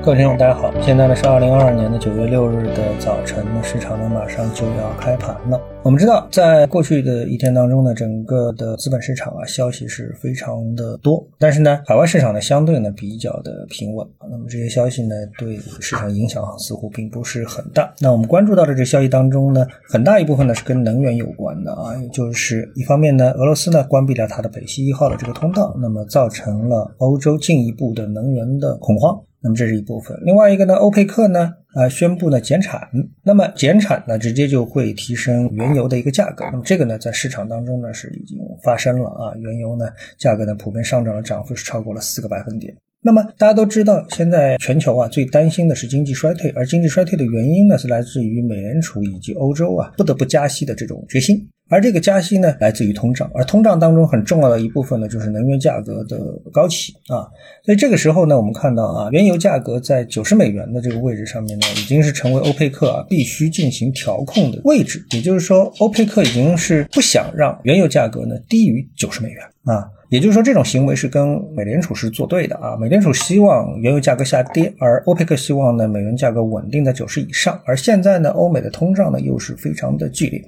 各位听众，大家好，现在呢是二零二二年的九月六日的早晨，那市场呢马上就要开盘了。我们知道，在过去的一天当中呢，整个的资本市场啊消息是非常的多，但是呢，海外市场呢相对呢比较的平稳。那么这些消息呢对市场影响似乎并不是很大。那我们关注到的这消息当中呢，很大一部分呢是跟能源有关的啊，也就是一方面呢，俄罗斯呢关闭了它的北溪一号的这个通道，那么造成了欧洲进一步的能源的恐慌。那么这是一部分，另外一个呢，欧佩克呢，啊，宣布呢减产，那么减产呢，直接就会提升原油的一个价格，那么这个呢，在市场当中呢是已经发生了啊，原油呢价格呢普遍上涨了，涨幅是超过了四个百分点。那么大家都知道，现在全球啊最担心的是经济衰退，而经济衰退的原因呢是来自于美联储以及欧洲啊不得不加息的这种决心。而这个加息呢，来自于通胀，而通胀当中很重要的一部分呢，就是能源价格的高企啊。所以这个时候呢，我们看到啊，原油价格在九十美元的这个位置上面呢，已经是成为欧佩克啊必须进行调控的位置。也就是说，欧佩克已经是不想让原油价格呢低于九十美元啊。也就是说，这种行为是跟美联储是作对的啊。美联储希望原油价格下跌，而欧佩克希望呢美元价格稳定在九十以上。而现在呢，欧美的通胀呢又是非常的剧烈，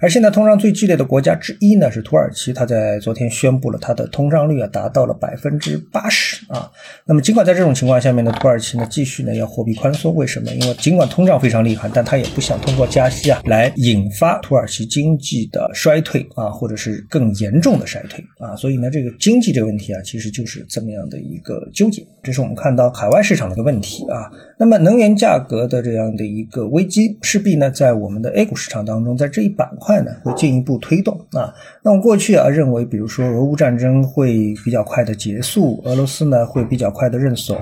而现在通胀最剧烈的国家之一呢是土耳其，它在昨天宣布了它的通胀率啊达到了百分之八十啊。那么尽管在这种情况下面呢，土耳其呢继续呢要货币宽松，为什么？因为尽管通胀非常厉害，但它也不想通过加息啊来引发土耳其经济的衰退啊，或者是更严重的衰退啊。所以呢这。个经济这个问题啊，其实就是这么样的一个纠结，这是我们看到海外市场的一个问题啊。那么能源价格的这样的一个危机，势必呢在我们的 A 股市场当中，在这一板块呢会进一步推动啊。那我们过去啊认为，比如说俄乌战争会比较快的结束，俄罗斯呢会比较快的认怂，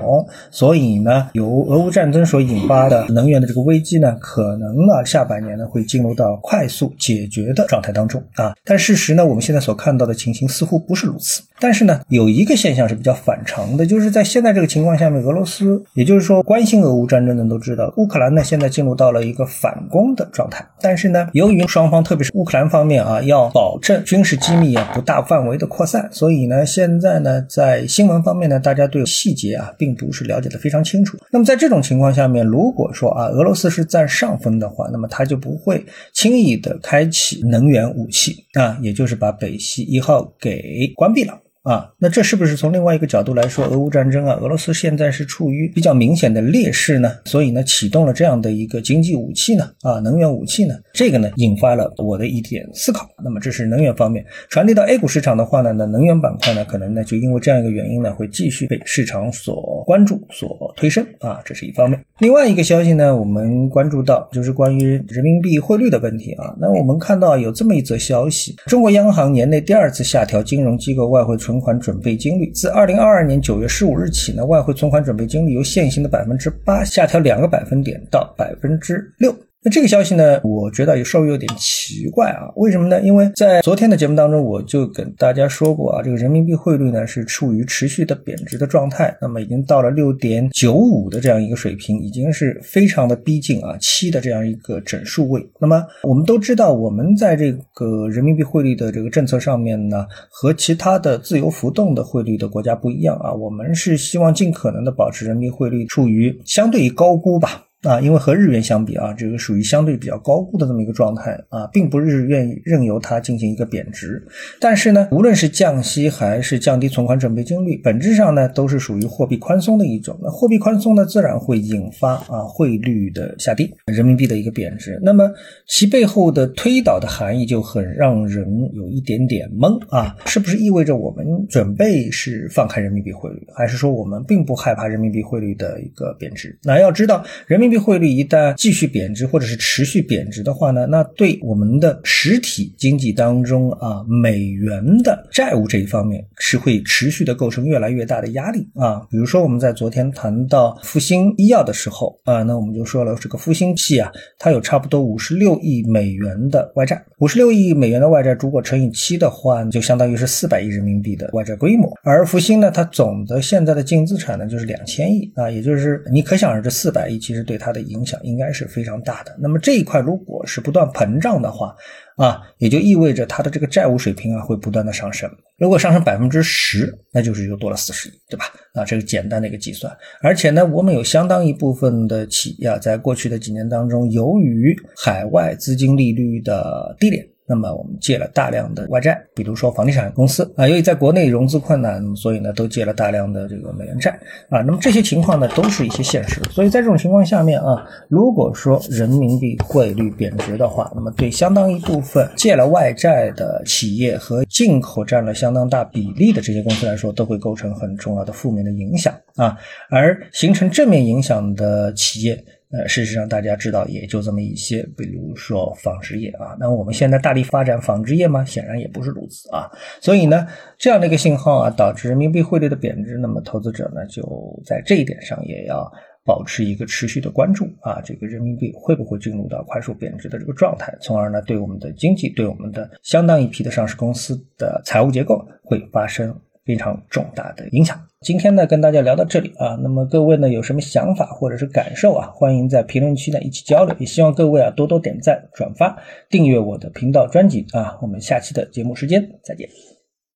所以呢由俄乌战争所引发的能源的这个危机呢，可能呢下半年呢会进入到快速解决的状态当中啊。但事实呢，我们现在所看到的情形似乎不是如此。但是呢，有一个现象是比较反常的，就是在现在在这个情况下面，俄罗斯，也就是说关心俄乌战争的都知道，乌克兰呢现在进入到了一个反攻的状态。但是呢，由于双方，特别是乌克兰方面啊，要保证军事机密啊不大范围的扩散，所以呢，现在呢在新闻方面呢，大家对细节啊并不是了解的非常清楚。那么在这种情况下面，如果说啊俄罗斯是占上风的话，那么他就不会轻易的开启能源武器啊，也就是把北溪一号给关闭了。啊，那这是不是从另外一个角度来说，俄乌战争啊，俄罗斯现在是处于比较明显的劣势呢？所以呢，启动了这样的一个经济武器呢？啊，能源武器呢？这个呢，引发了我的一点思考。那么这是能源方面传递到 A 股市场的话呢，那能源板块呢，可能呢就因为这样一个原因呢，会继续被市场所关注、所推升啊，这是一方面。另外一个消息呢，我们关注到就是关于人民币汇率的问题啊。那我们看到有这么一则消息：中国央行年内第二次下调金融机构外汇存。存款准备金率自二零二二年九月十五日起呢，外汇存款准备金率由现行的百分之八下调两个百分点到百分之六。那这个消息呢，我觉得也稍微有点奇怪啊，为什么呢？因为在昨天的节目当中，我就跟大家说过啊，这个人民币汇率呢是处于持续的贬值的状态，那么已经到了六点九五的这样一个水平，已经是非常的逼近啊七的这样一个整数位。那么我们都知道，我们在这个人民币汇率的这个政策上面呢，和其他的自由浮动的汇率的国家不一样啊，我们是希望尽可能的保持人民币汇率处于相对于高估吧。啊，因为和日元相比啊，这个属于相对比较高估的这么一个状态啊，并不是愿意任由它进行一个贬值。但是呢，无论是降息还是降低存款准备金率，本质上呢都是属于货币宽松的一种。那货币宽松呢，自然会引发啊汇率的下跌，人民币的一个贬值。那么其背后的推导的含义就很让人有一点点懵啊，是不是意味着我们准备是放开人民币汇率，还是说我们并不害怕人民币汇率的一个贬值？那要知道人民。币汇率一旦继续贬值或者是持续贬值的话呢，那对我们的实体经济当中啊，美元的债务这一方面是会持续的构成越来越大的压力啊。比如说我们在昨天谈到复星医药的时候啊，那我们就说了这个复星系啊，它有差不多五十六亿美元的外债，五十六亿美元的外债如果乘以七的话，就相当于是四百亿人民币的外债规模。而复星呢，它总的现在的净资产呢就是两千亿啊，也就是你可想而知，四百亿其实对。它的影响应该是非常大的。那么这一块如果是不断膨胀的话，啊，也就意味着它的这个债务水平啊会不断的上升。如果上升百分之十，那就是又多了四十亿，对吧？啊，这个简单的一个计算。而且呢，我们有相当一部分的企业啊，在过去的几年当中，由于海外资金利率的低点。那么我们借了大量的外债，比如说房地产公司啊，由于在国内融资困难，所以呢都借了大量的这个美元债啊。那么这些情况呢都是一些现实。所以在这种情况下面啊，如果说人民币汇率贬值的话，那么对相当一部分借了外债的企业和进口占了相当大比例的这些公司来说，都会构成很重要的负面的影响啊。而形成正面影响的企业。呃，事实上，大家知道也就这么一些，比如说纺织业啊。那我们现在大力发展纺织业吗？显然也不是如此啊。所以呢，这样的一个信号啊，导致人民币汇率的贬值。那么，投资者呢，就在这一点上也要保持一个持续的关注啊。这个人民币会不会进入到快速贬值的这个状态，从而呢，对我们的经济，对我们的相当一批的上市公司的财务结构会发生。非常重大的影响。今天呢，跟大家聊到这里啊，那么各位呢有什么想法或者是感受啊，欢迎在评论区呢一起交流。也希望各位啊多多点赞、转发、订阅我的频道专辑啊。我们下期的节目时间再见。